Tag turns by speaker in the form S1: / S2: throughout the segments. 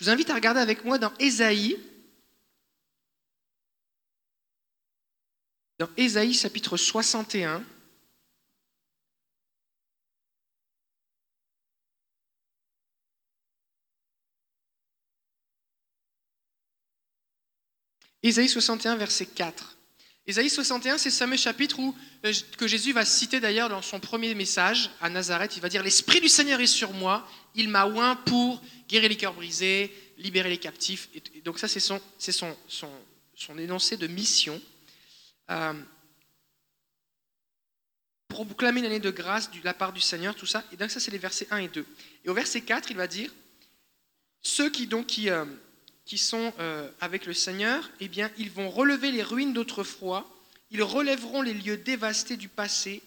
S1: Je vous invite à regarder avec moi dans Ésaïe. Dans Ésaïe chapitre 61. Ésaïe 61, verset 4. Ésaïe 61, c'est ce fameux chapitre euh, que Jésus va citer d'ailleurs dans son premier message à Nazareth. Il va dire L'Esprit du Seigneur est sur moi, il m'a oint pour guérir les cœurs brisés, libérer les captifs. Et donc, ça, c'est son, énoncé de mission. Euh, proclamer l'année de grâce de la part du Seigneur, tout ça. Et donc, ça, c'est les versets 1 et 2. Et au verset 4, il va dire Ceux qui, donc. Euh, qui sont euh, avec le Seigneur, eh bien, ils vont relever les ruines d'autrefois, ils relèveront les lieux dévastés du passé,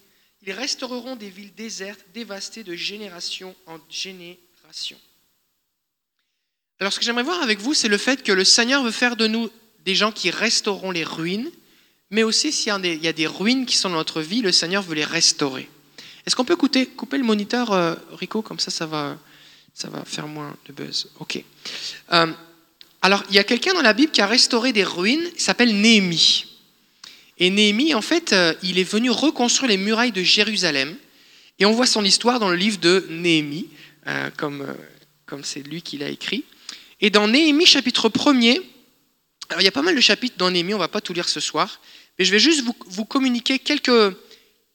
S1: ils restaureront des villes désertes, dévastées de génération en génération. Alors ce que j'aimerais voir avec vous, c'est le fait que le Seigneur veut faire de nous des gens qui restaureront les ruines, mais aussi s'il y, a des ruines qui sont dans notre vie, le Seigneur veut les restaurer. Est-ce qu'on peut couper, couper le moniteur, euh, Rico, comme ça, ça va, ça va faire moins de buzz. Ok. Euh, alors, il y a quelqu'un dans la Bible qui a restauré des ruines, il s'appelle Néhémie. Et Néhémie, en fait, euh, il est venu reconstruire les murailles de Jérusalem. Et on voit son histoire dans le livre de Néhémie, euh, comme euh, comme c'est lui qui l'a écrit. Et dans Néhémie, chapitre 1er, alors il y a pas mal de chapitres dans Néhémie, on ne va pas tout lire ce soir, mais je vais juste vous, vous communiquer quelques,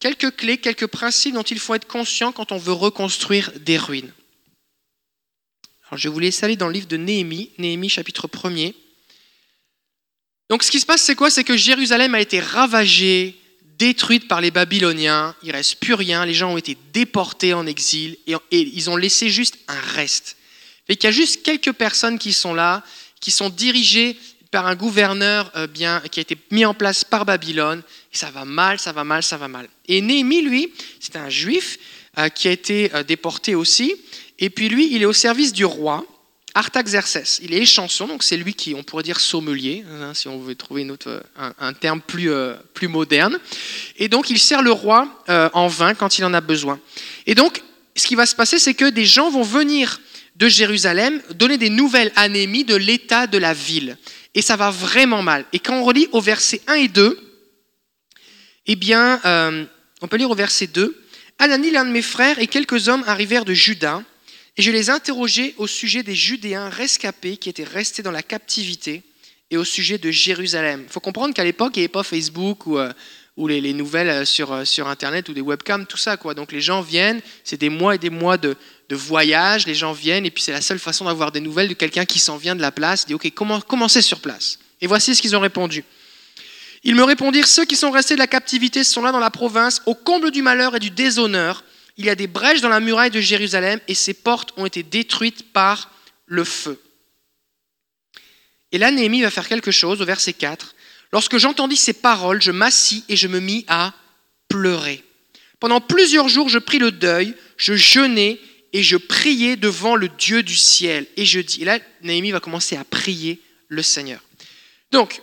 S1: quelques clés, quelques principes dont il faut être conscient quand on veut reconstruire des ruines je vais vous laisser aller dans le livre de Néhémie, Néhémie chapitre 1er. Donc ce qui se passe, c'est quoi? C'est que Jérusalem a été ravagée, détruite par les Babyloniens, il reste plus rien, les gens ont été déportés en exil et, ils ont laissé juste un reste. Et qu'il y a juste quelques personnes qui sont là, qui sont dirigées par un gouverneur euh, bien, qui a été mis en place par Babylone, et ça va mal, ça va mal, ça va mal. Et Néhémie, lui, c'est un juif euh, qui a été euh, déporté aussi, et puis lui, il est au service du roi, Artaxerxès. Il est échanson, donc c'est lui qui, on pourrait dire sommelier, hein, si on veut trouver un, terme plus, euh, plus moderne. Et donc il sert le roi euh, en vin quand il en a besoin. Et donc, ce qui va se passer, c'est que des gens vont venir de Jérusalem donner des nouvelles anémies de l'état de la ville. Et ça va vraiment mal. Et quand on relit au verset 1 et 2, eh bien, euh, on peut lire au verset 2, Anani, l'un de mes frères, et quelques hommes arrivèrent de Juda et je les interrogeais au sujet des Judéens rescapés qui étaient restés dans la captivité et au sujet de Jérusalem. Il faut comprendre qu'à l'époque, il n'y avait pas Facebook ou, euh, les, nouvelles euh, sur, euh, sur Internet ou des webcams, tout ça. Quoi. Donc les gens viennent, c'est des mois et des mois de, voyage, les gens viennent, et puis c'est la seule façon d'avoir des nouvelles de quelqu'un qui s'en vient de la place, dit, OK, comment, c'est sur place? Et voici ce qu'ils ont répondu. Ils me répondirent, ceux qui sont restés de la captivité sont là dans la province, au comble du malheur et du déshonneur, il y a des brèches dans la muraille de Jérusalem et ses portes ont été détruites par le feu. Et là, Néhémie va faire quelque chose au verset 4. Lorsque j'entendis ces paroles, je m'assis et je me mis à pleurer. Pendant plusieurs jours, je pris le deuil, je jeûnais et je priais devant le Dieu du ciel. Et je dis, et là, Néhémie va commencer à prier le Seigneur. Donc,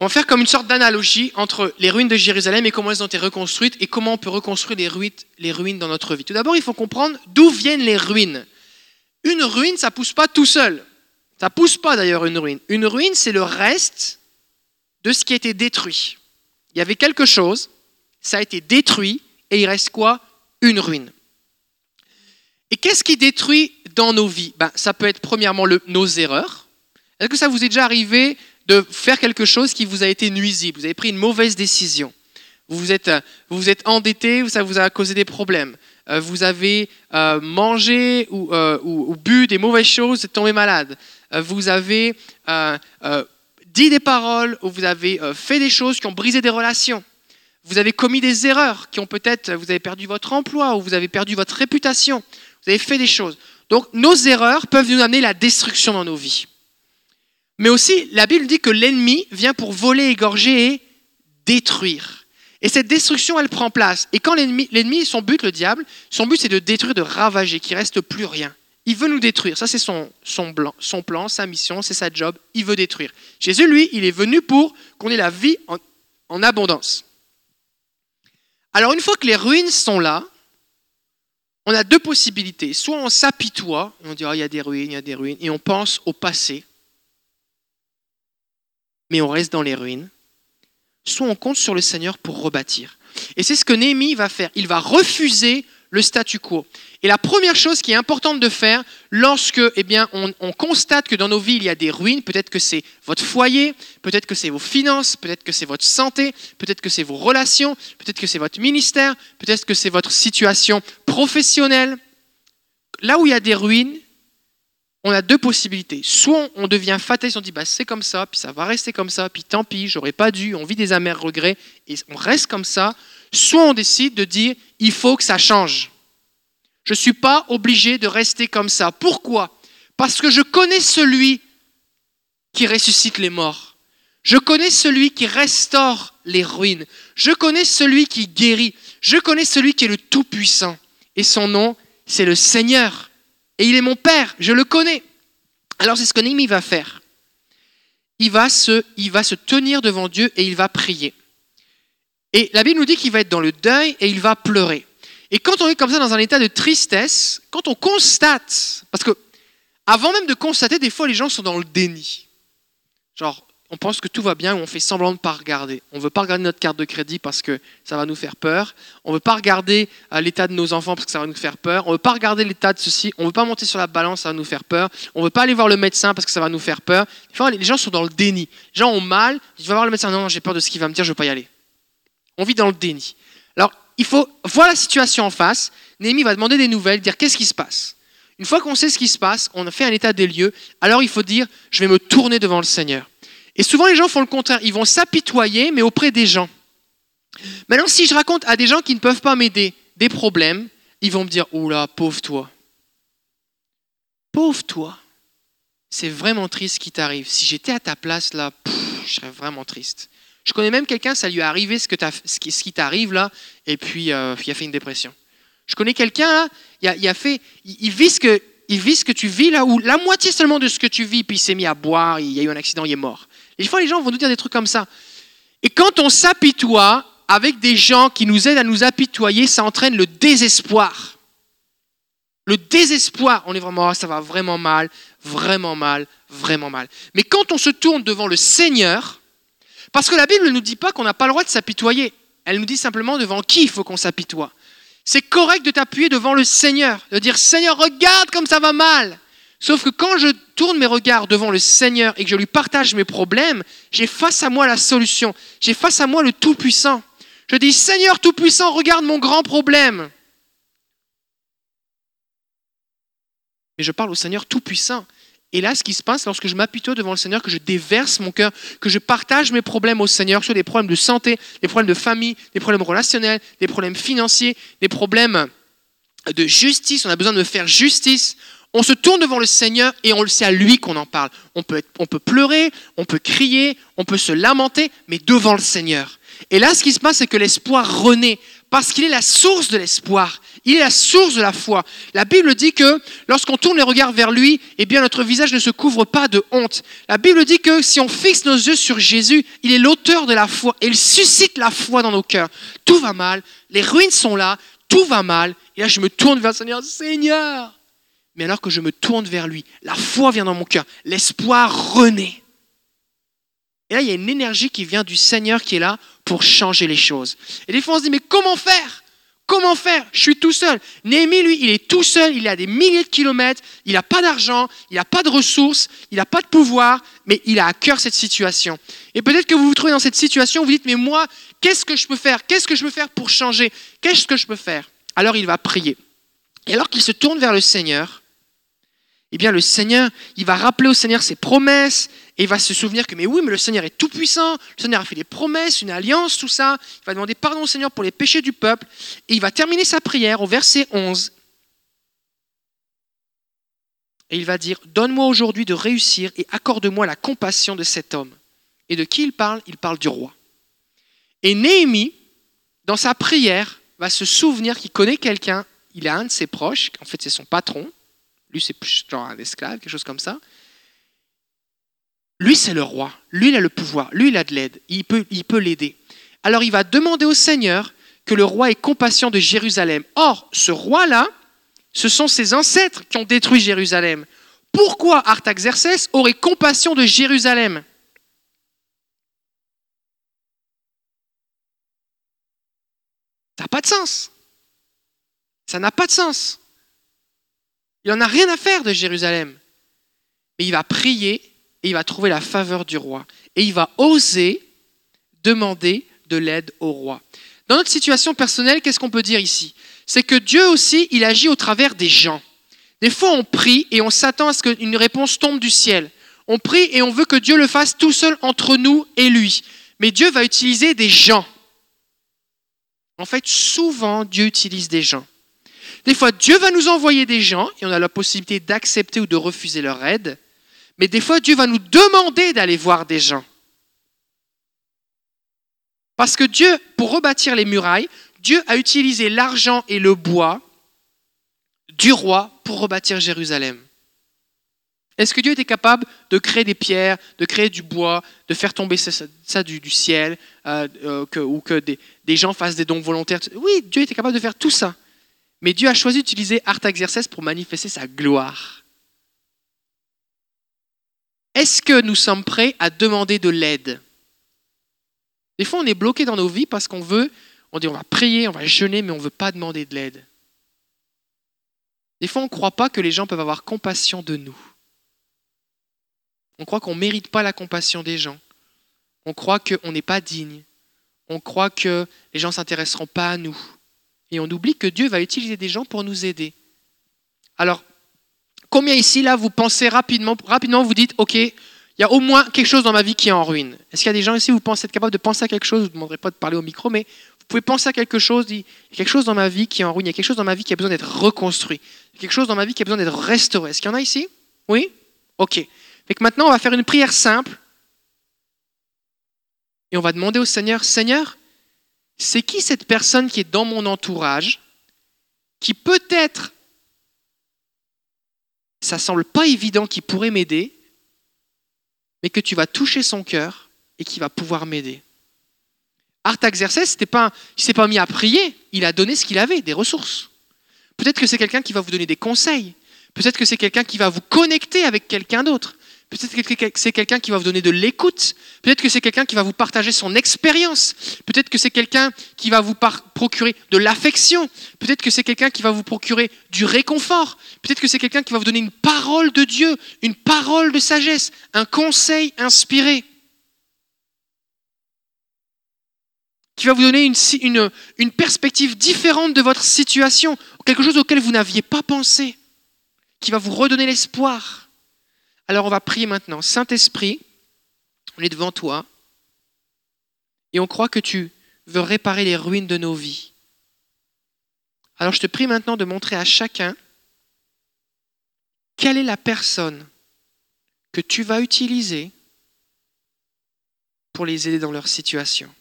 S1: on va faire comme une sorte d'analogie entre les ruines de Jérusalem et comment elles ont été reconstruites et comment on peut reconstruire les ruines, dans notre vie. Tout d'abord, il faut comprendre d'où viennent les ruines. Une ruine, ça pousse pas tout seul. Ça pousse pas d'ailleurs une ruine. Une ruine, c'est le reste de ce qui a été détruit. Il y avait quelque chose, ça a été détruit et il reste quoi? Une ruine. Et qu'est-ce qui détruit dans nos vies? Ben, Ça peut être premièrement nos erreurs. Est-ce que ça vous est déjà arrivé de faire quelque chose qui vous a été nuisible. Vous avez pris une mauvaise décision. Vous vous êtes, vous, vous êtes endetté, ça vous a causé des problèmes. Euh, vous avez euh, mangé euh, ou, ou, bu des mauvaises choses, vous êtes tombé malade. Vous avez dit des paroles ou vous avez fait des choses qui ont brisé des relations. Vous avez commis des erreurs qui ont peut-être, vous avez perdu votre emploi ou vous avez perdu votre réputation. Vous avez fait des choses. Donc nos erreurs peuvent nous amener la destruction dans nos vies. Mais aussi, la Bible dit que l'ennemi vient pour voler, égorger et détruire. Et cette destruction, elle prend place. Et quand l'ennemi, son but, le diable, son but, c'est de détruire, de ravager, qu'il reste plus rien. Il veut nous détruire. Ça, c'est son plan, sa mission, c'est sa job. Il veut détruire. Jésus, lui, il est venu pour qu'on ait la vie en, en abondance. Alors, une fois que les ruines sont là, on a deux possibilités. Soit on s'apitoie, on dit, oh, il y a des ruines, il y a des ruines, et on pense au passé, mais on reste dans les ruines. Soit on compte sur le Seigneur pour rebâtir. Et c'est ce que Néhémie va faire. Il va refuser le statu quo. Et la première chose qui est importante de faire lorsque eh bien, on, constate que dans nos vies il y a des ruines, peut-être que c'est votre foyer, peut-être que c'est vos finances, peut-être que c'est votre santé, peut-être que c'est vos relations, peut-être que c'est votre ministère, peut-être que c'est votre situation professionnelle. Là où il y a des ruines, on a deux possibilités. Soit on devient fataliste, on dit bah, c'est comme ça, puis ça va rester comme ça, puis tant pis, j'aurais pas dû, on vit des amers regrets, et on reste comme ça. Soit on décide de dire il faut que ça change. Je ne suis pas obligé de rester comme ça. Pourquoi? Parce que je connais celui qui ressuscite les morts. Je connais celui qui restaure les ruines. Je connais celui qui guérit. Je connais celui qui est le Tout-Puissant. Et son nom, c'est le Seigneur. Et il est mon Père, je le connais. Alors c'est ce que Néhémie va faire. Il va, se, il va se tenir devant Dieu et il va prier. Et la Bible nous dit qu'il va être dans le deuil et il va pleurer. Et quand on est comme ça dans un état de tristesse, quand on constate, parce que avant même de constater, des fois les gens sont dans le déni. Genre, on pense que tout va bien ou on fait semblant de ne pas regarder. On ne veut pas regarder notre carte de crédit parce que ça va nous faire peur. On ne veut pas regarder euh, l'état de nos enfants parce que ça va nous faire peur. On ne veut pas regarder l'état de ceci. On ne veut pas monter sur la balance, ça va nous faire peur. On ne veut pas aller voir le médecin parce que ça va nous faire peur. Les gens sont dans le déni. Les gens ont mal. Je vais voir le médecin. Non, non j'ai peur de ce qu'il va me dire, je ne veux pas y aller. On vit dans le déni. Alors, il faut voir la situation en face. Néhémie va demander des nouvelles, dire qu'est-ce qui se passe. Une fois qu'on sait ce qui se passe, on a fait un état des lieux, alors il faut dire je vais me tourner devant le Seigneur. Et souvent les gens font le contraire, ils vont s'apitoyer, mais auprès des gens. Maintenant, si je raconte à des gens qui ne peuvent pas m'aider des problèmes, ils vont me dire Oula, pauvre toi. Pauvre toi. C'est vraiment triste ce qui t'arrive. Si j'étais à ta place là, je serais vraiment triste. Je connais même quelqu'un, ça lui est arrivé ce, que ce qui, t'arrive là, et puis euh, il a fait une dépression. Je connais quelqu'un, il, a, fait, il, vit ce que, il vit ce que tu vis là, ou la moitié seulement de ce que tu vis, puis il s'est mis à boire, il y a eu un accident, il est mort. Des fois, les gens vont nous dire des trucs comme ça. Et quand on s'apitoie avec des gens qui nous aident à nous apitoyer, ça entraîne le désespoir. Le désespoir, on est vraiment, ah, ça va vraiment mal, vraiment mal, vraiment mal. Mais quand on se tourne devant le Seigneur, parce que la Bible ne nous dit pas qu'on n'a pas le droit de s'apitoyer. Elle nous dit simplement devant qui il faut qu'on s'apitoie. C'est correct de t'appuyer devant le Seigneur, de dire Seigneur, regarde comme ça va mal. Sauf que quand je tourne mes regards devant le Seigneur et que je lui partage mes problèmes, j'ai face à moi la solution. J'ai face à moi le Tout-Puissant. Je dis Seigneur Tout-Puissant, regarde mon grand problème. Mais je parle au Seigneur Tout-Puissant. Et là, ce qui se passe lorsque je m'apitoie devant le Seigneur, que je déverse mon cœur, que je partage mes problèmes au Seigneur, que ce soit des problèmes de santé, des problèmes de famille, des problèmes relationnels, des problèmes financiers, des problèmes de justice, on a besoin de faire justice. On se tourne devant le Seigneur et on le sait à lui qu'on en parle. On peut, on peut pleurer, on peut crier, on peut se lamenter, mais devant le Seigneur. Et là, ce qui se passe, c'est que l'espoir renaît, parce qu'il est la source de l'espoir. Il est la source de la foi. La Bible dit que lorsqu'on tourne les regards vers lui, eh bien notre visage ne se couvre pas de honte. La Bible dit que si on fixe nos yeux sur Jésus, il est l'auteur de la foi et il suscite la foi dans nos cœurs. Tout va mal, les ruines sont là, tout va mal. Et là, je me tourne vers le Seigneur, Seigneur. Mais alors que je me tourne vers lui, la foi vient dans mon cœur, l'espoir renaît. Et là, il y a une énergie qui vient du Seigneur qui est là pour changer les choses. Et des fois, on se dit, mais comment faire? Comment faire? Je suis tout seul. Néhémie, lui, il est tout seul, il a des milliers de kilomètres, il n'a pas d'argent, il n'a pas de ressources, il n'a pas de pouvoir, mais il a à cœur cette situation. Et peut-être que vous vous trouvez dans cette situation, vous dites, mais moi, qu'est-ce que je peux faire? Qu'est-ce que je peux faire pour changer? Qu'est-ce que je peux faire? Alors il va prier. Et alors qu'il se tourne vers le Seigneur, eh bien le Seigneur, il va rappeler au Seigneur ses promesses, et il va se souvenir que, mais oui, mais le Seigneur est tout puissant, le Seigneur a fait des promesses, une alliance, tout ça. Il va demander pardon au Seigneur pour les péchés du peuple. Et il va terminer sa prière au verset 11. Et il va dire, donne-moi aujourd'hui de réussir et accorde-moi la compassion de cet homme. Et de qui il parle? Il parle du roi. Et Néhémie, dans sa prière, va se souvenir qu'il connaît quelqu'un, il a un de ses proches, en fait c'est son patron, lui c'est genre un esclave, quelque chose comme ça, lui, c'est le roi. Lui, il a le pouvoir. Lui, il a de l'aide. Il peut, il peut l'aider. Alors, il va demander au Seigneur que le roi ait compassion de Jérusalem. Or, ce roi-là, Ce sont ses ancêtres qui ont détruit Jérusalem. Pourquoi Artaxerxès aurait compassion de Jérusalem? Ça n'a pas de sens. Ça n'a pas de sens. Il n'en a rien à faire de Jérusalem. Mais il va prier et il va trouver la faveur du roi. Et il va oser demander de l'aide au roi. Dans notre situation personnelle, qu'est-ce qu'on peut dire ici? C'est que Dieu aussi, il agit au travers des gens. Des fois, on prie et on s'attend à ce qu'une réponse tombe du ciel. On prie et on veut que Dieu le fasse tout seul entre nous et lui. Mais Dieu va utiliser des gens. En fait, souvent, Dieu utilise des gens. Des fois, Dieu va nous envoyer des gens et on a la possibilité d'accepter ou de refuser leur aide. Mais des fois, Dieu va nous demander d'aller voir des gens. Parce que Dieu, pour rebâtir les murailles, Dieu a utilisé l'argent et le bois du roi pour rebâtir Jérusalem. Est-ce que Dieu était capable de créer des pierres, de créer du bois, de faire tomber ça, du, ciel, euh, euh, ou que des, des, gens fassent des dons volontaires? Oui, Dieu était capable de faire tout ça. Mais Dieu a choisi d'utiliser Artaxerxès pour manifester sa gloire. Est-ce que nous sommes prêts à demander de l'aide? Des fois, on est bloqué dans nos vies parce qu'on veut, on dit on va prier, on va jeûner, mais on ne veut pas demander de l'aide. Des fois, on ne croit pas que les gens peuvent avoir compassion de nous. On croit qu'on ne mérite pas la compassion des gens. On croit qu'on n'est pas digne. On croit que les gens ne s'intéresseront pas à nous. Et on oublie que Dieu va utiliser des gens pour nous aider. Alors, combien ici, là, vous pensez rapidement, rapidement, vous dites, OK, il y a au moins quelque chose dans ma vie qui est en ruine. Est-ce qu'il y a des gens ici, vous pensez être capable de penser à quelque chose? Je ne vous demanderai pas de parler au micro, mais vous pouvez penser à quelque chose. Il y a quelque chose dans ma vie qui est en ruine. Il y a quelque chose dans ma vie qui a besoin d'être reconstruit. Il y a quelque chose dans ma vie qui a besoin d'être restauré. Est-ce qu'il y en a ici? Oui? Ok. Maintenant, on va faire une prière simple. Et on va demander au Seigneur, Seigneur, c'est qui cette personne qui est dans mon entourage, qui peut-être, ça semble pas évident, qui pourrait m'aider, mais que tu vas toucher son cœur et qui va pouvoir m'aider. Artaxerxès, il ne s'est pas mis à prier, il a donné ce qu'il avait, des ressources. Peut-être que c'est quelqu'un qui va vous donner des conseils. Peut-être que c'est quelqu'un qui va vous connecter avec quelqu'un d'autre. Peut-être que c'est quelqu'un qui va vous donner de l'écoute. Peut-être que c'est quelqu'un qui va vous partager son expérience. Peut-être que c'est quelqu'un qui va vous procurer de l'affection. Peut-être que c'est quelqu'un qui va vous procurer du réconfort. Peut-être que c'est quelqu'un qui va vous donner une parole de Dieu, une parole de sagesse, un conseil inspiré. Qui va vous donner une, perspective différente de votre situation, quelque chose auquel vous n'aviez pas pensé, qui va vous redonner l'espoir. Alors on va prier maintenant. Saint-Esprit, on est devant toi et on croit que tu veux réparer les ruines de nos vies. Alors je te prie maintenant de montrer à chacun quelle est la personne que tu vas utiliser pour les aider dans leur situation.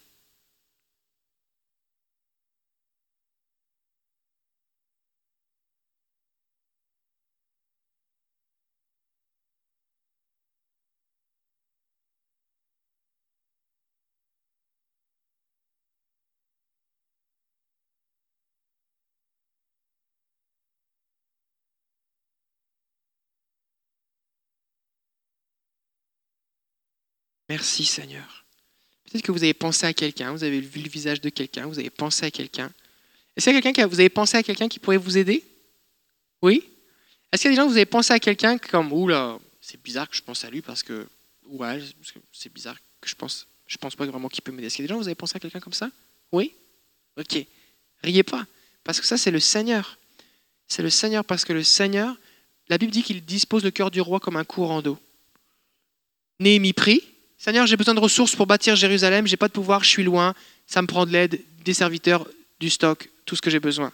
S1: Merci Seigneur. Peut-être que vous avez pensé à quelqu'un, vous avez vu le visage de quelqu'un, vous avez pensé à quelqu'un. Est-ce qu'il y a quelqu'un vous avez pensé à quelqu'un qui pourrait vous aider? Oui? Est-ce qu'il y a des gens que vous avez pensé à quelqu'un comme oula, c'est bizarre que je pense à lui parce que ouais, c'est bizarre que je pense je pense pas vraiment qu'il peut m'aider. Est-ce qu'il y a des gens vous avez pensé à quelqu'un comme ça? Oui? OK. Riez pas parce que ça c'est le Seigneur. C'est le Seigneur parce que le Seigneur, la Bible dit qu'il dispose le cœur du roi comme un courant d'eau. Néhémie prie, Seigneur, j'ai besoin de ressources pour bâtir Jérusalem, j'ai pas de pouvoir, je suis loin, ça me prend de l'aide, des serviteurs, du stock, tout ce que j'ai besoin.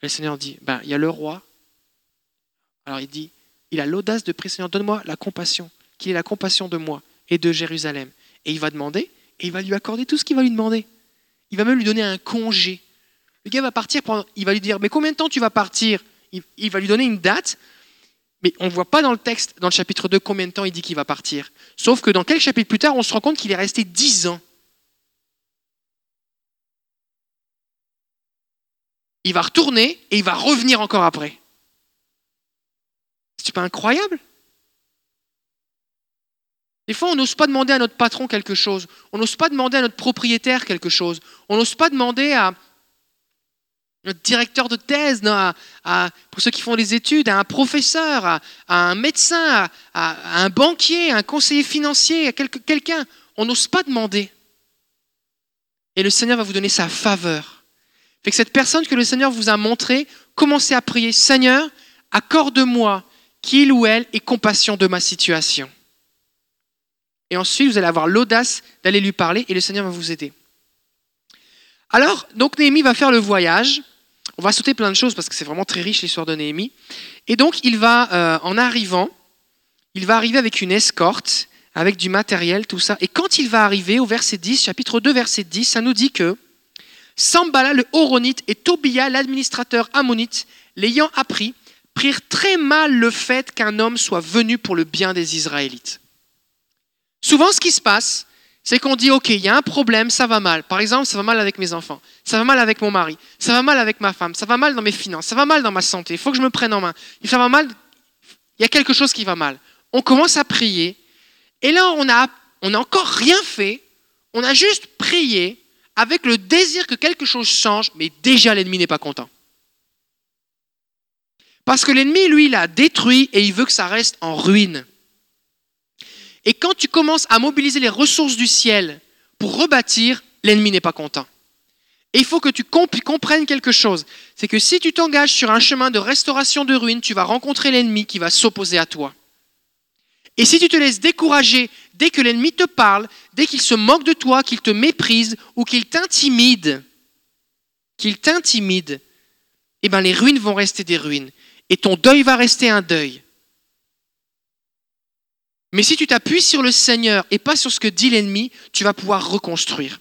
S1: Le Seigneur dit, ben, il y a le roi. Alors il dit, il a l'audace de prier, Seigneur, donne-moi la compassion, qu'il ait la compassion de moi et de Jérusalem. Et il va demander, et il va lui accorder tout ce qu'il va lui demander. Il va même lui donner un congé. Le gars va partir, il va lui dire, mais combien de temps tu vas partir? Il va lui donner une date, mais on ne voit pas dans le texte, dans le chapitre 2, combien de temps il dit qu'il va partir. Sauf que dans quelques chapitres plus tard, on se rend compte qu'il est resté dix ans. Il va retourner et il va revenir encore après. C'est pas incroyable? Des fois, on n'ose pas demander à notre patron quelque chose. On n'ose pas demander à notre propriétaire quelque chose. On n'ose pas demander à notre directeur de thèse, pour ceux qui font des études, à un professeur, à, un médecin, à, un banquier, à un conseiller financier, à quelqu'un. On n'ose pas demander. Et le Seigneur va vous donner sa faveur. Fait que cette personne que le Seigneur vous a montrée, commencez à prier, Seigneur, accorde-moi qu'il ou elle ait compassion de ma situation. Et ensuite, vous allez avoir l'audace d'aller lui parler et le Seigneur va vous aider. Alors, donc Néhémie va faire le voyage. On va sauter plein de choses parce que c'est vraiment très riche l'histoire de Néhémie. Et donc, il va, euh, en arrivant, il va arriver avec une escorte, avec du matériel, tout ça. Et quand il va arriver au verset 10, chapitre 2, verset 10, ça nous dit que Sambala le Horonite et Tobia l'administrateur ammonite, l'ayant appris, prirent très mal le fait qu'un homme soit venu pour le bien des Israélites. Souvent, ce qui se passe, c'est qu'on dit, OK, il y a un problème, ça va mal. Par exemple, ça va mal avec mes enfants, ça va mal avec mon mari, ça va mal avec ma femme, ça va mal dans mes finances, ça va mal dans ma santé, il faut que je me prenne en main. Ça va mal, il y a quelque chose qui va mal. On commence à prier, et là, on n'a encore rien fait, on a juste prié avec le désir que quelque chose change, mais déjà l'ennemi n'est pas content. Parce que l'ennemi, lui, l'a détruit et il veut que ça reste en ruine. Et quand tu commences à mobiliser les ressources du ciel pour rebâtir, l'ennemi n'est pas content. Et il faut que tu comprennes quelque chose. C'est que si tu t'engages sur un chemin de restauration de ruines, tu vas rencontrer l'ennemi qui va s'opposer à toi. Et si tu te laisses décourager dès que l'ennemi te parle, dès qu'il se moque de toi, qu'il te méprise ou qu'il t'intimide, qu'il t'intimide, eh bien les ruines vont rester des ruines. Et ton deuil va rester un deuil. Mais si tu t'appuies sur le Seigneur et pas sur ce que dit l'ennemi, tu vas pouvoir reconstruire.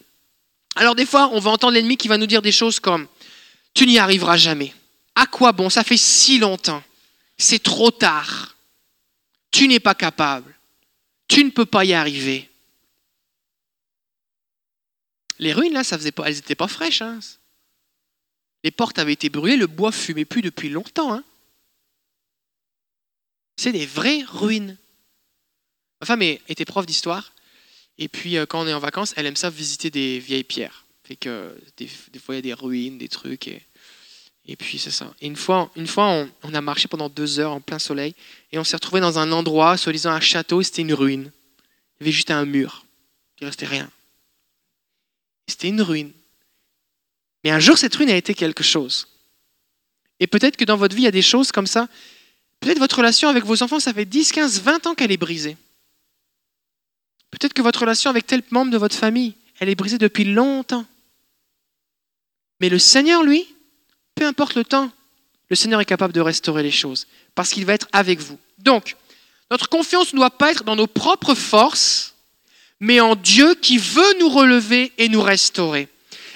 S1: Alors des fois, on va entendre l'ennemi qui va nous dire des choses comme ⁇ Tu n'y arriveras jamais. À quoi bon? Ça fait si longtemps. C'est trop tard. Tu n'es pas capable. Tu ne peux pas y arriver. Les ruines, là, ça faisait pas, elles n'étaient pas fraîches. Hein. Les portes avaient été brûlées, le bois fumait plus depuis longtemps. Hein. C'est des vraies ruines. Ma femme était prof d'histoire, et puis euh, quand on est en vacances, elle aime ça visiter des vieilles pierres. Fait que des, fois, il y a des ruines, des trucs, et, et puis c'est ça. Et une fois, une fois on, a marché pendant deux heures en plein soleil, et on s'est retrouvé dans un endroit, soi-disant un château, et c'était une ruine. Il y avait juste un mur, il ne restait rien. C'était une ruine. Mais un jour, cette ruine a été quelque chose. Et peut-être que dans votre vie, il y a des choses comme ça. Peut-être votre relation avec vos enfants, ça fait 10, 15, 20 ans qu'elle est brisée. Peut-être que votre relation avec tel membre de votre famille, elle est brisée depuis longtemps. Mais le Seigneur, lui, peu importe le temps, le Seigneur est capable de restaurer les choses parce qu'il va être avec vous. Donc, notre confiance ne doit pas être dans nos propres forces, mais en Dieu qui veut nous relever et nous restaurer.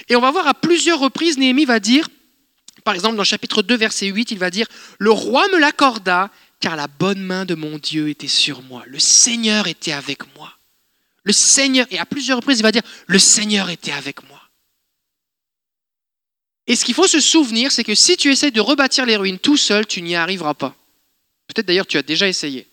S1: Et on va voir à plusieurs reprises, Néhémie va dire, par exemple dans chapitre 2, verset 8, il va dire, Le roi me l'accorda, car la bonne main de mon Dieu était sur moi. Le Seigneur était avec moi. Le Seigneur, et à plusieurs reprises, il va dire, le Seigneur était avec moi. Et ce qu'il faut se souvenir, c'est que si tu essaies de rebâtir les ruines tout seul, tu n'y arriveras pas. Peut-être d'ailleurs tu as déjà essayé.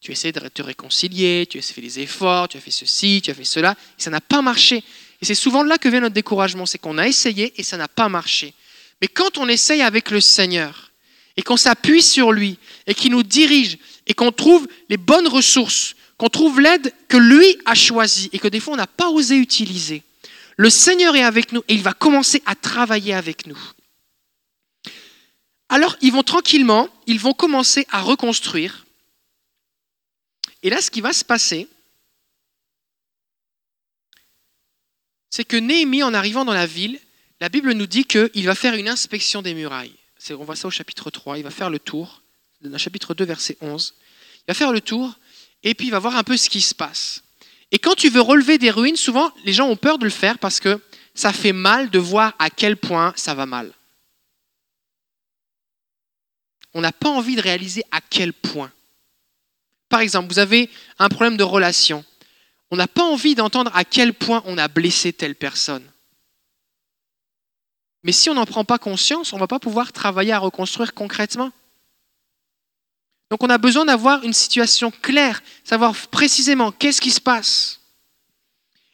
S1: Tu as essayé de te réconcilier, tu as fait des efforts, tu as fait ceci, tu as fait cela, et ça n'a pas marché. Et c'est souvent là que vient notre découragement, c'est qu'on a essayé et ça n'a pas marché. Mais quand on essaye avec le Seigneur, et qu'on s'appuie sur lui, et qu'il nous dirige, et qu'on trouve les bonnes ressources, qu'on trouve l'aide que lui a choisie et que des fois on n'a pas osé utiliser. Le Seigneur est avec nous et il va commencer à travailler avec nous. Alors ils vont tranquillement, ils vont commencer à reconstruire. Et là, ce qui va se passer, c'est que Néhémie, en arrivant dans la ville, la Bible nous dit qu'il va faire une inspection des murailles. On voit ça au chapitre 3, il va faire le tour, dans le chapitre 2, verset 11. Il va faire le tour et puis il va voir un peu ce qui se passe. Et quand tu veux relever des ruines, souvent les gens ont peur de le faire parce que ça fait mal de voir à quel point ça va mal. On n'a pas envie de réaliser à quel point. Par exemple, vous avez un problème de relation. On n'a pas envie d'entendre à quel point on a blessé telle personne. Mais si on n'en prend pas conscience, on ne va pas pouvoir travailler à reconstruire concrètement. Donc on a besoin d'avoir une situation claire, savoir précisément qu'est-ce qui se passe.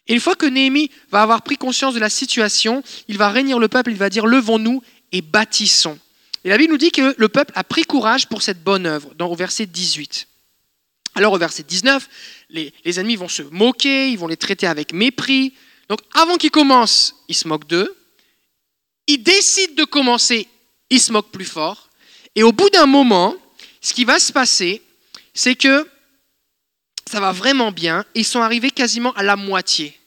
S1: Et une fois que Néhémie va avoir pris conscience de la situation, il va réunir le peuple, il va dire levons-nous et bâtissons. Et la Bible nous dit que le peuple a pris courage pour cette bonne œuvre, au verset 18. Alors au verset 19, les, les ennemis vont se moquer, ils vont les traiter avec mépris. Donc avant qu'ils commencent, ils se moquent d'eux. Ils décident de commencer, ils se moquent plus fort. Et au bout d'un moment, ce qui va se passer, c'est que ça va vraiment bien. Ils sont arrivés quasiment à la moitié.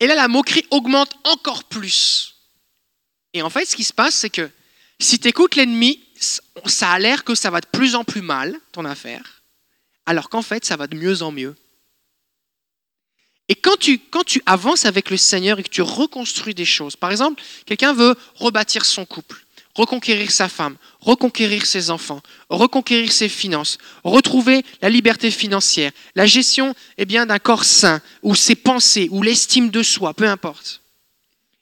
S1: Et là, la moquerie augmente encore plus. Et en fait, ce qui se passe, c'est que si tu écoutes l'ennemi, ça a l'air que ça va de plus en plus mal, ton affaire, alors qu'en fait, ça va de mieux en mieux. Et quand tu, quand tu avances avec le Seigneur et que tu reconstruis des choses, par exemple, quelqu'un veut rebâtir son couple, reconquérir sa femme, reconquérir ses enfants, reconquérir ses finances, retrouver la liberté financière, la gestion eh bien, d'un corps sain, ou ses pensées, ou l'estime de soi, peu importe.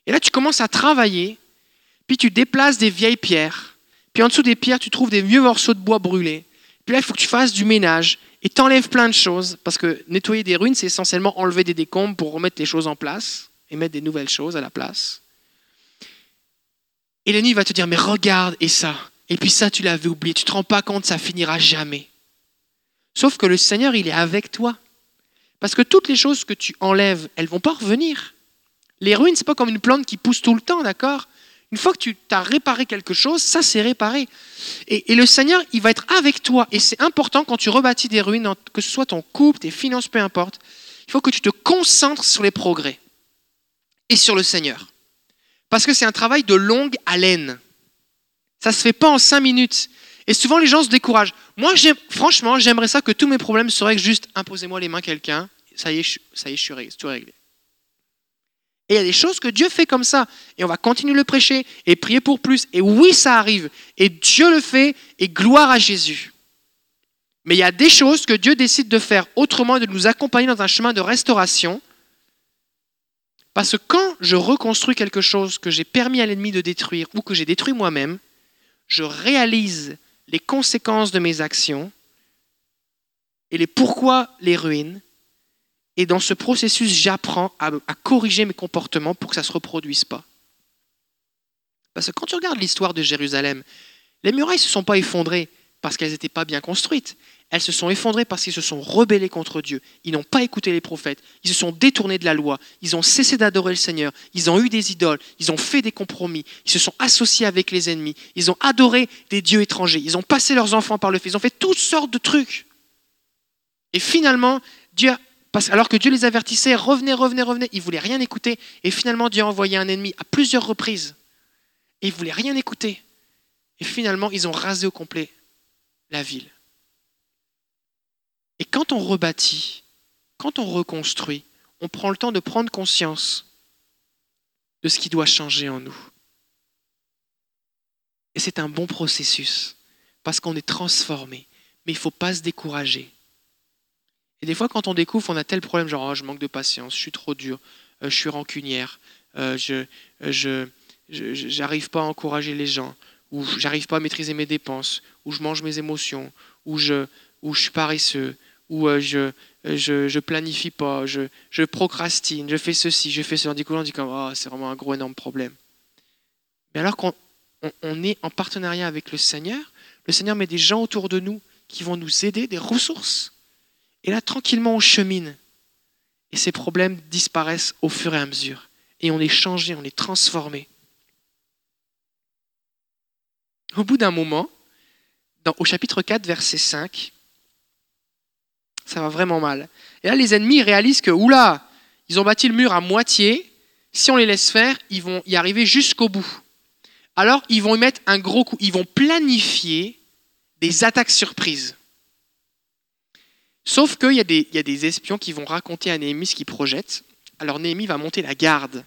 S1: Et là, tu commences à travailler, puis tu déplaces des vieilles pierres, puis en dessous des pierres, tu trouves des vieux morceaux de bois brûlés. Puis là, il faut que tu fasses du ménage et t'enlèves plein de choses, parce que nettoyer des ruines, c'est essentiellement enlever des décombres pour remettre les choses en place et mettre des nouvelles choses à la place. Et l'ennemi va te dire, mais regarde, et ça, et puis ça, tu l'avais oublié, tu ne te rends pas compte, ça finira jamais. Sauf que le Seigneur, il est avec toi. Parce que toutes les choses que tu enlèves, elles vont pas revenir. Les ruines, c'est pas comme une plante qui pousse tout le temps, d'accord? Une fois que tu as réparé quelque chose, ça c'est réparé. Et, et, le Seigneur, il va être avec toi. Et c'est important quand tu rebâtis des ruines, que ce soit ton couple, tes finances, peu importe, il faut que tu te concentres sur les progrès et sur le Seigneur. Parce que c'est un travail de longue haleine. Ça ne se fait pas en cinq minutes. Et souvent, les gens se découragent. Moi, franchement, j'aimerais ça que tous mes problèmes seraient juste imposez-moi les mains quelqu'un, ça y est, je, ça y est, je suis réglé, tout réglé. Et il y a des choses que Dieu fait comme ça. Et on va continuer de le prêcher et prier pour plus. Et oui, ça arrive. Et Dieu le fait. Et gloire à Jésus. Mais il y a des choses que Dieu décide de faire autrement et de nous accompagner dans un chemin de restauration parce que quand je reconstruis quelque chose que j'ai permis à l'ennemi de détruire ou que j'ai détruit moi-même, je réalise les conséquences de mes actions et les pourquoi les ruines. Et dans ce processus, j'apprends à, corriger mes comportements pour que ça ne se reproduise pas. Parce que quand tu regardes l'histoire de Jérusalem, les murailles ne se sont pas effondrées parce qu'elles n'étaient pas bien construites elles se sont effondrées parce qu'ils se sont rebellés contre Dieu. Ils n'ont pas écouté les prophètes. Ils se sont détournés de la loi. Ils ont cessé d'adorer le Seigneur. Ils ont eu des idoles. Ils ont fait des compromis. Ils se sont associés avec les ennemis. Ils ont adoré des dieux étrangers. Ils ont passé leurs enfants par le feu. Ils ont fait toutes sortes de trucs. Et finalement, Dieu, alors que Dieu les avertissait, revenez, revenez, revenez, ils ne voulaient rien écouter. Et finalement, Dieu a envoyé un ennemi à plusieurs reprises. Et ils ne voulaient rien écouter. Et finalement, ils ont rasé au complet la ville. Et quand on rebâtit, quand on reconstruit, on prend le temps de prendre conscience de ce qui doit changer en nous. Et c'est un bon processus, parce qu'on est transformé. Mais il ne faut pas se décourager. Et des fois, quand on découvre, on a tel problème, genre, oh, je manque de patience, je suis trop dur, euh, je suis rancunière, euh, je n'arrive pas à encourager les gens, ou j'arrive pas à maîtriser mes dépenses, ou je mange mes émotions, ou je suis paresseux, où euh, je, je, je, planifie pas, je, je, procrastine, je fais ceci, je fais cela. Du coup, on dit comme, oh, c'est vraiment un gros, énorme problème. Mais alors qu'on on, est en partenariat avec le Seigneur, le Seigneur met des gens autour de nous qui vont nous aider, des ressources. Et là, tranquillement, on chemine. Et ces problèmes disparaissent au fur et à mesure. Et on est changé, on est transformé. Au bout d'un moment, au chapitre 4, verset 5, ça va vraiment mal. Et là, les ennemis réalisent que, oula, ils ont bâti le mur à moitié. Si on les laisse faire, ils vont y arriver jusqu'au bout. Alors, ils vont y mettre un gros coup. Ils vont planifier des attaques surprises. Sauf qu'il y, a des espions qui vont raconter à Néhémie ce qu'ils projettent. Alors, Néhémie va monter la garde.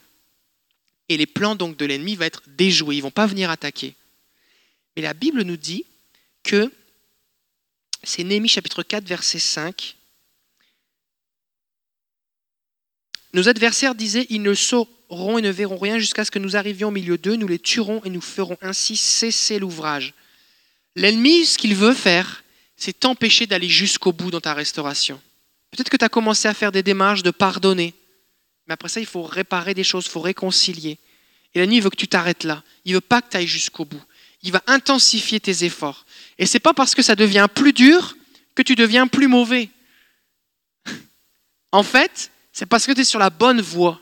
S1: Et les plans donc de l'ennemi vont être déjoués. Ils ne vont pas venir attaquer. Mais la Bible nous dit que c'est Néhémie chapitre 4, verset 5. Nos adversaires disaient, ils ne sauront et ne verront rien jusqu'à ce que nous arrivions au milieu d'eux, nous les tuerons et nous ferons ainsi cesser l'ouvrage. L'ennemi, ce qu'il veut faire, c'est t'empêcher d'aller jusqu'au bout dans ta restauration. Peut-être que tu as commencé à faire des démarches de pardonner, mais après ça, il faut réparer des choses, il faut réconcilier. Et l'ennemi veut que tu t'arrêtes là. Il veut pas que tu ailles jusqu'au bout. Il va intensifier tes efforts. Et c'est pas parce que ça devient plus dur que tu deviens plus mauvais. En fait, c'est parce que tu es sur la bonne voie.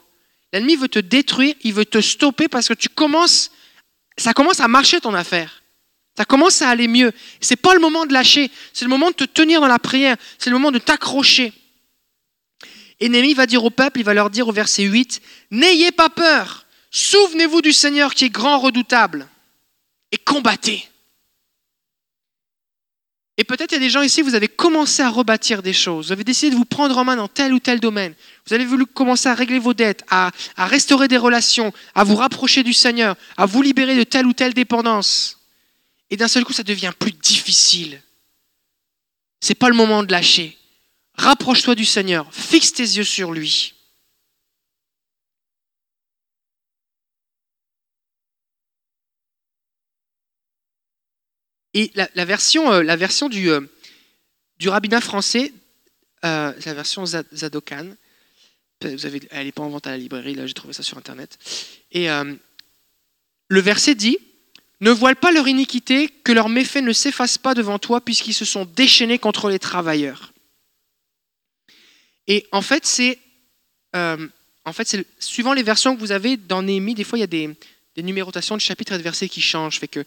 S1: L'ennemi veut te détruire, il veut te stopper parce que tu commences, ça commence à marcher ton affaire. Ça commence à aller mieux. Ce n'est pas le moment de lâcher, c'est le moment de te tenir dans la prière, c'est le moment de t'accrocher. Et va dire au peuple, il va leur dire au verset 8, N'ayez pas peur, souvenez-vous du Seigneur qui est grand, redoutable, et combattez. Et peut-être il y a des gens ici, vous avez commencé à rebâtir des choses, vous avez décidé de vous prendre en main dans tel ou tel domaine, vous avez voulu commencer à régler vos dettes, à, restaurer des relations, à vous rapprocher du Seigneur, à vous libérer de telle ou telle dépendance. Et d'un seul coup, ça devient plus difficile. C'est pas le moment de lâcher. Rapproche-toi du Seigneur, fixe tes yeux sur lui. Et la, version, euh, la version du, euh, rabbinat français, euh, la version Zadokan, vous avez, elle n'est pas en vente à la librairie, là j'ai trouvé ça sur Internet. Et le verset dit ne voile pas leur iniquité, que leurs méfaits ne s'effacent pas devant toi, puisqu'ils se sont déchaînés contre les travailleurs. Et en fait, c'est, en fait, suivant les versions que vous avez dans Néhémie, des fois il y a des, numérotations de chapitres et de versets qui changent. Fait que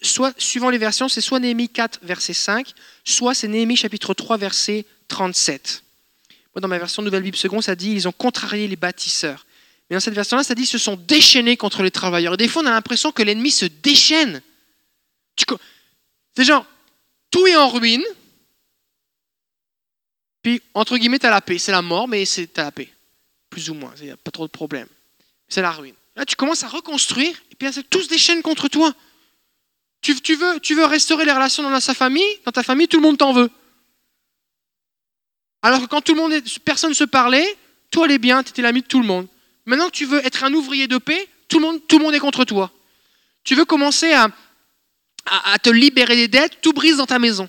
S1: soit, suivant les versions, c'est soit Néhémie 4, verset 5, soit c'est Néhémie chapitre 3, verset 37. Moi, dans ma version Nouvelle Bible Seconde, ça dit ils ont contrarié les bâtisseurs. Mais dans cette version-là, ça dit se sont déchaînés contre les travailleurs. Et des fois, on a l'impression que l'ennemi se déchaîne. C'est genre, tout est en ruine, puis, entre guillemets, tu as la paix. C'est la mort, mais c'est la paix. Plus ou moins, il n'y a pas trop de problème. C'est la ruine. Là, tu commences à reconstruire, et puis tout se déchaîne contre toi. Tu, tu, veux, tu veux restaurer les relations dans sa famille, dans ta famille, tout le monde t'en veut. Alors que quand tout le monde personne ne se parlait, toi, est bien, tu étais l'ami de tout le monde. Maintenant que tu veux être un ouvrier de paix, tout le monde, tout le monde est contre toi. Tu veux commencer à, à, te libérer des dettes, tout brise dans ta maison.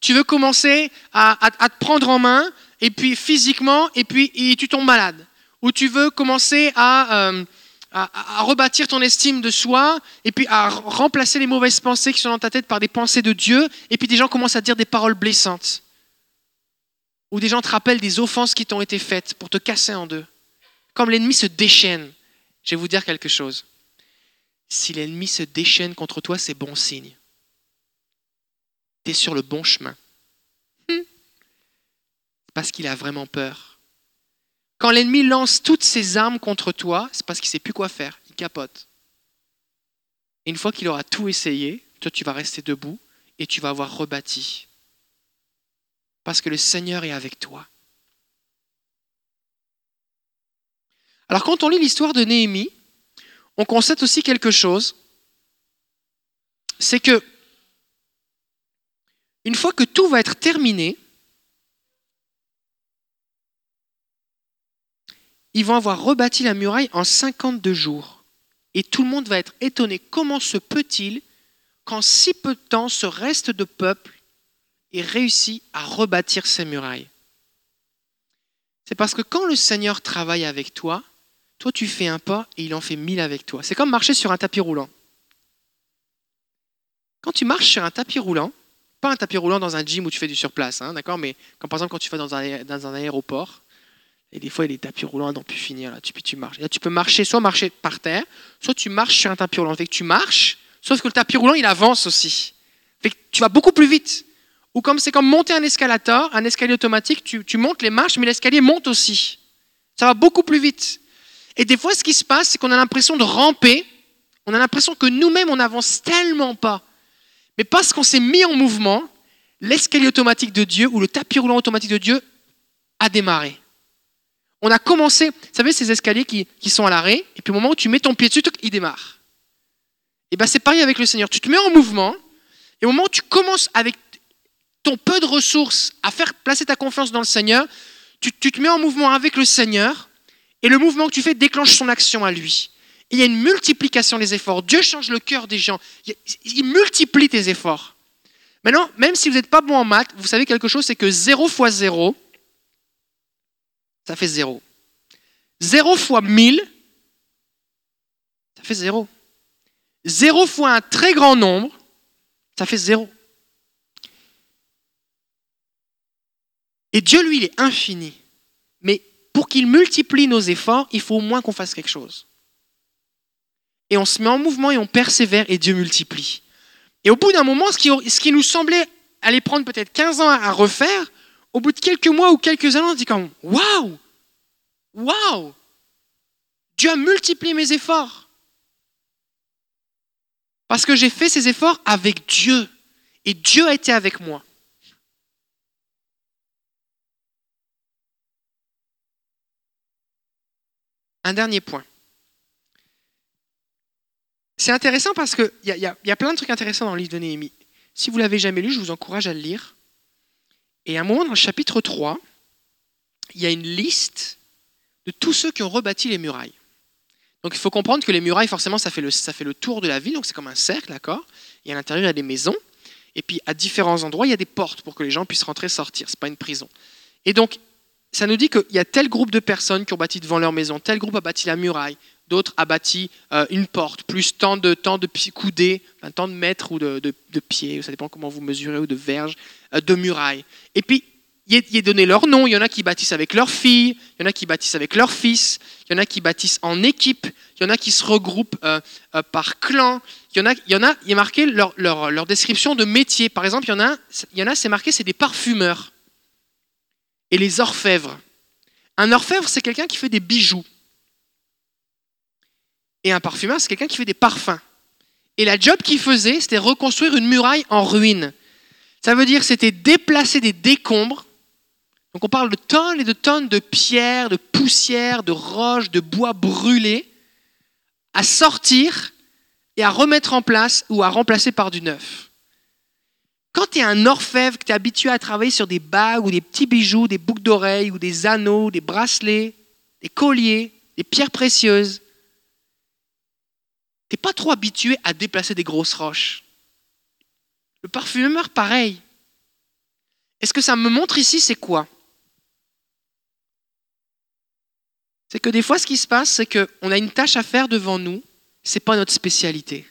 S1: Tu veux commencer à, à te prendre en main, et puis physiquement, et puis tu tombes malade. Ou tu veux commencer euh, à, rebâtir ton estime de soi, et puis à remplacer les mauvaises pensées qui sont dans ta tête par des pensées de Dieu, et puis des gens commencent à dire des paroles blessantes. Ou des gens te rappellent des offenses qui t'ont été faites pour te casser en deux. Comme l'ennemi se déchaîne, je vais vous dire quelque chose. Si l'ennemi se déchaîne contre toi, c'est bon signe. Tu es sur le bon chemin. Hmm. Parce qu'il a vraiment peur. Quand l'ennemi lance toutes ses armes contre toi, c'est parce qu'il ne sait plus quoi faire. Il capote. Et une fois qu'il aura tout essayé, toi tu vas rester debout et tu vas avoir rebâti. Parce que le Seigneur est avec toi. Alors quand on lit l'histoire de Néhémie, on constate aussi quelque chose, c'est que une fois que tout va être terminé, ils vont avoir rebâti la muraille en 52 jours. Et tout le monde va être étonné. Comment se peut-il qu'en si peu de temps, ce reste de peuple ait réussi à rebâtir ces murailles? C'est parce que quand le Seigneur travaille avec toi, toi, tu fais un pas et il en fait mille avec toi. C'est comme marcher sur un tapis roulant. Quand tu marches sur un tapis roulant, pas un tapis roulant dans un gym où tu fais du surplace, hein, d'accord Mais comme par exemple quand tu vas dans un aéroport, et des fois il y tapis roulants à n'en plus finir, là, tu, tu tu peux marcher, soit marcher par terre, soit tu marches sur un tapis roulant. Tu marches, sauf que le tapis roulant il avance aussi. Fait tu vas beaucoup plus vite. Ou comme c'est comme monter un escalator, un escalier automatique, tu, tu montes les marches, mais l'escalier monte aussi. Ça va beaucoup plus vite. Et des fois, ce qui se passe, c'est qu'on a l'impression de ramper, on a l'impression que nous-mêmes, on n'avance tellement pas. Mais parce qu'on s'est mis en mouvement, l'escalier automatique de Dieu ou le tapis roulant automatique de Dieu a démarré. On a commencé, vous savez, ces escaliers qui, sont à l'arrêt, et puis au moment où tu mets ton pied dessus, il démarre. Et bien c'est pareil avec le Seigneur. Tu te mets en mouvement, et au moment où tu commences avec ton peu de ressources à faire placer ta confiance dans le Seigneur, tu te mets en mouvement avec le Seigneur, et le mouvement que tu fais déclenche son action à lui. il y a une multiplication des efforts. Dieu change le cœur des gens. Il multiplie tes efforts. Maintenant, même si vous n'êtes pas bon en maths, vous savez quelque chose, c'est que 0 fois 0, ça fait 0. 0 fois 1000, ça fait 0. 0 fois un très grand nombre, ça fait 0. Et Dieu, lui, il est infini. Mais pour qu'il multiplie nos efforts, il faut au moins qu'on fasse quelque chose. Et on se met en mouvement et on persévère et Dieu multiplie. Et au bout d'un moment, ce qui, ce qui, nous semblait aller prendre peut-être 15 ans à refaire, au bout de quelques mois ou quelques années, on dit comme Waouh Waouh Dieu a multiplié mes efforts. Parce que j'ai fait ces efforts avec Dieu. Et Dieu a été avec moi. Un dernier point. C'est intéressant parce qu'il y, y, a plein de trucs intéressants dans le livre de Néhémie. Si vous l'avez jamais lu, je vous encourage à le lire. Et à un moment, dans le chapitre 3, il y a une liste de tous ceux qui ont rebâti les murailles. Donc il faut comprendre que les murailles, forcément, ça fait le, ça fait le tour de la ville, donc c'est comme un cercle, d'accord? Et à l'intérieur, il y a des maisons. Et puis à différents endroits, il y a des portes pour que les gens puissent rentrer et sortir. Ce n'est pas une prison. Et donc, ça nous dit qu'il y a tel groupe de personnes qui ont bâti devant leur maison, tel groupe a bâti la muraille, d'autres a bâti euh, une porte, plus tant de, tant de coudées, tant de mètres ou de, pieds, ça dépend comment vous mesurez, ou de verges, euh, de murailles. Et puis, il est donné leur nom. Il y en a qui bâtissent avec leur fille, il y en a qui bâtissent avec leur fils, il y en a qui bâtissent en équipe, il y en a qui se regroupent euh, par clan. Il y en a, il y en a, il est marqué leur, leur, description de métier. Par exemple, il y en a, il y en a c'est marqué, c'est des parfumeurs et les orfèvres. Un orfèvre, c'est quelqu'un qui fait des bijoux. Et un parfumeur, c'est quelqu'un qui fait des parfums. Et la job qu'il faisait, c'était reconstruire une muraille en ruine. Ça veut dire c'était déplacer des décombres. Donc on parle de tonnes et de tonnes de pierres, de poussière, de roches, de bois brûlés à sortir et à remettre en place ou à remplacer par du neuf. Quand tu es un orfèvre, que tu es habitué à travailler sur des bagues ou des petits bijoux, des boucles d'oreilles ou des anneaux, des bracelets, des colliers, des pierres précieuses, tu n'es pas trop habitué à déplacer des grosses roches. Le parfumeur, pareil. Et ce que ça me montre ici, c'est quoi? C'est que des fois, ce qui se passe, c'est qu'on a une tâche à faire devant nous, ce n'est pas notre spécialité.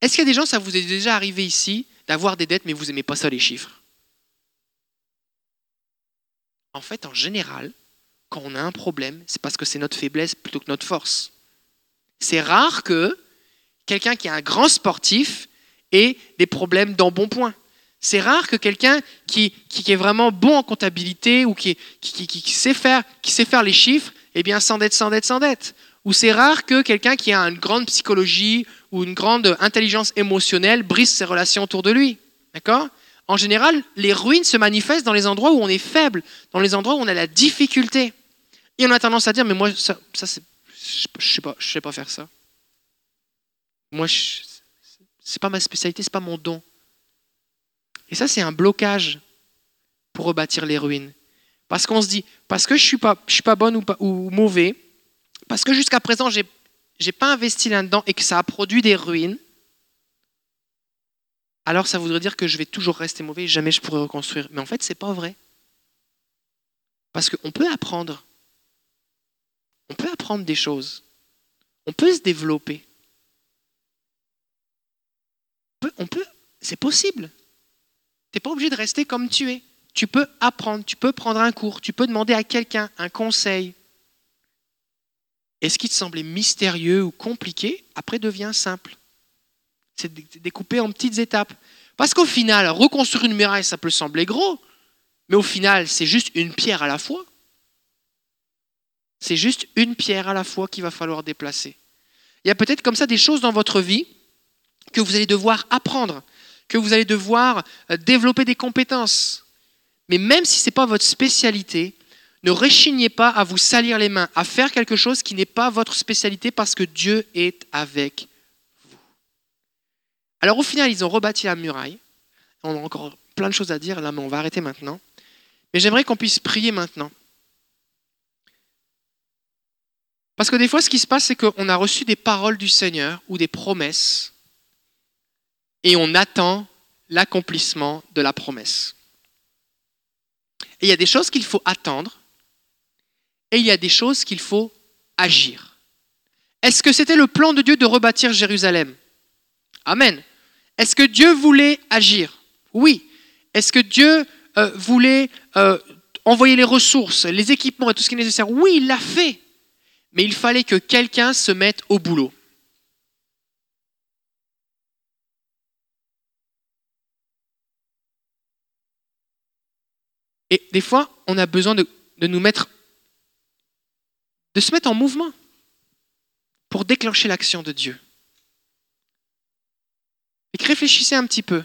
S1: Est-ce qu'il y a des gens, ça vous est déjà arrivé ici, d'avoir des dettes, mais vous n'aimez pas ça les chiffres? En fait, en général, quand on a un problème, c'est parce que c'est notre faiblesse plutôt que notre force. C'est rare que quelqu'un qui est un grand sportif ait des problèmes d'embonpoint. C'est rare que quelqu'un qui, qui, est vraiment bon en comptabilité ou qui, qui, sait, faire, qui sait faire les chiffres, eh bien, s'endette, s'endette, s'endette. Ou c'est rare que quelqu'un qui a une grande psychologie ou une grande intelligence émotionnelle brise ses relations autour de lui. D'accord? En général, les ruines se manifestent dans les endroits où on est faible, dans les endroits où on a la difficulté. Et on a tendance à dire, mais moi, ça, ça c'est, je ne sais, pas, je faire ça. Moi, ce n'est pas ma spécialité, ce n'est pas mon don. Et ça, c'est un blocage pour rebâtir les ruines. Parce qu'on se dit, parce que je ne suis, pas, je suis pas bonne ou, ou mauvais, parce que jusqu'à présent, j'ai n'ai pas investi là-dedans et que ça a produit des ruines, alors ça voudrait dire que je vais toujours rester mauvais et jamais je pourrai reconstruire. Mais en fait, ce n'est pas vrai. Parce qu'on peut apprendre. On peut apprendre des choses. On peut se développer. On peut, c'est possible. Tu n'es pas obligé de rester comme tu es. Tu peux apprendre, tu peux prendre un cours, tu peux demander à quelqu'un un conseil, et ce qui te semblait mystérieux ou compliqué, après devient simple. C'est découpé en petites étapes. Parce qu'au final, reconstruire une muraille, ça peut sembler gros, mais au final, c'est juste une pierre à la fois. C'est juste une pierre à la fois qu'il va falloir déplacer. Il y a peut-être comme ça des choses dans votre vie que vous allez devoir apprendre, que vous allez devoir euh, développer des compétences. Mais même si ce n'est pas votre spécialité, ne rechignez pas à vous salir les mains, à faire quelque chose qui n'est pas votre spécialité parce que Dieu est avec vous. Alors au final, ils ont rebâti la muraille. On a encore plein de choses à dire là, mais on va arrêter maintenant. Mais j'aimerais qu'on puisse prier maintenant. Parce que des fois, ce qui se passe, c'est qu'on a reçu des paroles du Seigneur ou des promesses, et on attend l'accomplissement de la promesse. Et il y a des choses qu'il faut attendre et il y a des choses qu'il faut agir. Est-ce que c'était le plan de Dieu de rebâtir Jérusalem? Amen. Est-ce que Dieu voulait agir? Oui. Est-ce que Dieu euh, voulait euh, envoyer les ressources, les équipements et tout ce qui est nécessaire? Oui, il l'a fait. Mais il fallait que quelqu'un se mette au boulot. Et des fois, on a besoin de, nous mettre, de se mettre en mouvement pour déclencher l'action de Dieu. Et réfléchissez un petit peu.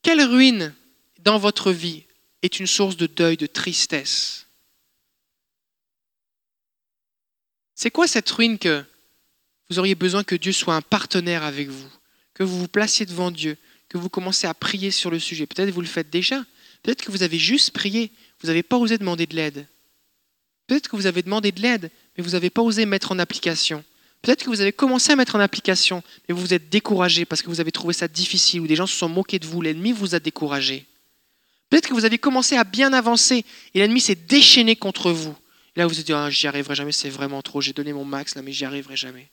S1: Quelle ruine dans votre vie est une source de deuil, de tristesse? C'est quoi cette ruine que vous auriez besoin que Dieu soit un partenaire avec vous, que vous vous placiez devant Dieu, que vous commencez à prier sur le sujet? Peut-être vous le faites déjà, Peut-être que vous avez juste prié, vous n'avez pas osé demander de l'aide. Peut-être que vous avez demandé de l'aide, mais vous n'avez pas osé mettre en application. Peut-être que vous avez commencé à mettre en application, mais vous vous êtes découragé parce que vous avez trouvé ça difficile ou des gens se sont moqués de vous, l'ennemi vous a découragé. Peut-être que vous avez commencé à bien avancer et l'ennemi s'est déchaîné contre vous. Là, vous vous dites, ah, j'y arriverai jamais, c'est vraiment trop, j'ai donné mon max mais j'y arriverai jamais.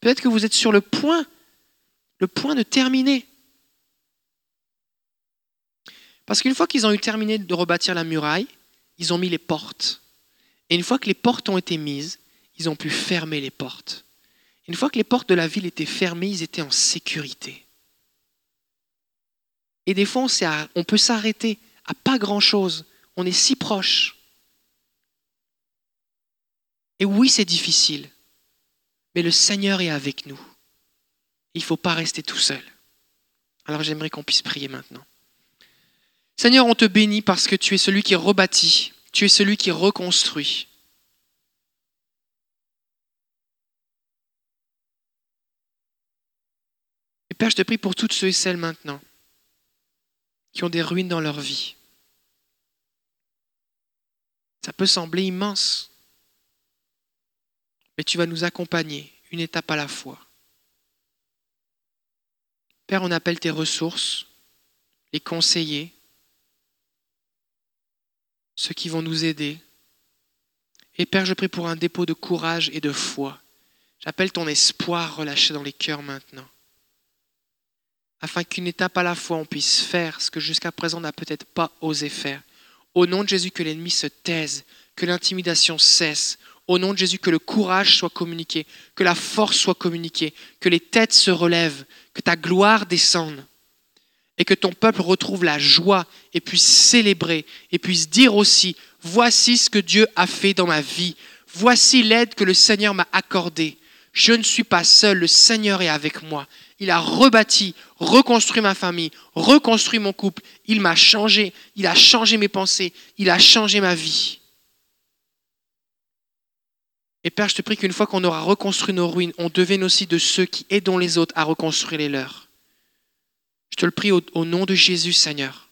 S1: Peut-être que vous êtes sur le point, le point de terminer. Parce qu'une fois qu'ils ont eu terminé de rebâtir la muraille, ils ont mis les portes. Et une fois que les portes ont été mises, ils ont pu fermer les portes. Une fois que les portes de la ville étaient fermées, ils étaient en sécurité. Et des fois, on, peut s'arrêter à pas grand-chose. On est si proche. Et oui, c'est difficile, mais le Seigneur est avec nous. Il ne faut pas rester tout seul. Alors j'aimerais qu'on puisse prier maintenant. Seigneur, on te bénit parce que tu es celui qui rebâtit, tu es celui qui reconstruit. Et Père, je te prie pour toutes ceux et celles maintenant qui ont des ruines dans leur vie. Ça peut sembler immense, mais tu vas nous accompagner une étape à la fois. Père, on appelle tes ressources, les conseillers, ceux qui vont nous aider. Et Père, je prie pour un dépôt de courage et de foi. J'appelle ton espoir relâché dans les cœurs maintenant, afin qu'une étape à la fois on puisse faire ce que jusqu'à présent on n'a peut-être pas osé faire. Au nom de Jésus, que l'ennemi se taise, que l'intimidation cesse. Au nom de Jésus, que le courage soit communiqué, que la force soit communiquée, que les têtes se relèvent, que ta gloire descende et que ton peuple retrouve la joie et puisse célébrer et puisse dire aussi, voici ce que Dieu a fait dans ma vie, voici l'aide que le Seigneur m'a accordée. Je ne suis pas seul, le Seigneur est avec moi. Il a rebâti, reconstruit ma famille, reconstruit mon couple. Il m'a changé, il a changé mes pensées, il a changé ma vie. Et Père, je te prie qu'une fois qu'on aura reconstruit nos ruines, on devienne aussi de ceux qui aident les autres à reconstruire les leurs. Je te le prie au, nom de Jésus, Seigneur.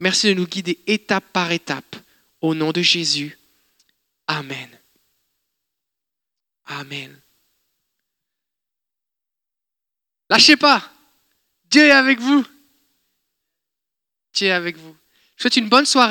S1: Merci de nous guider étape par étape. Au nom de Jésus. Amen. Amen. Lâchez pas. Dieu est avec vous. Dieu est avec vous. Je vous souhaite une bonne soirée.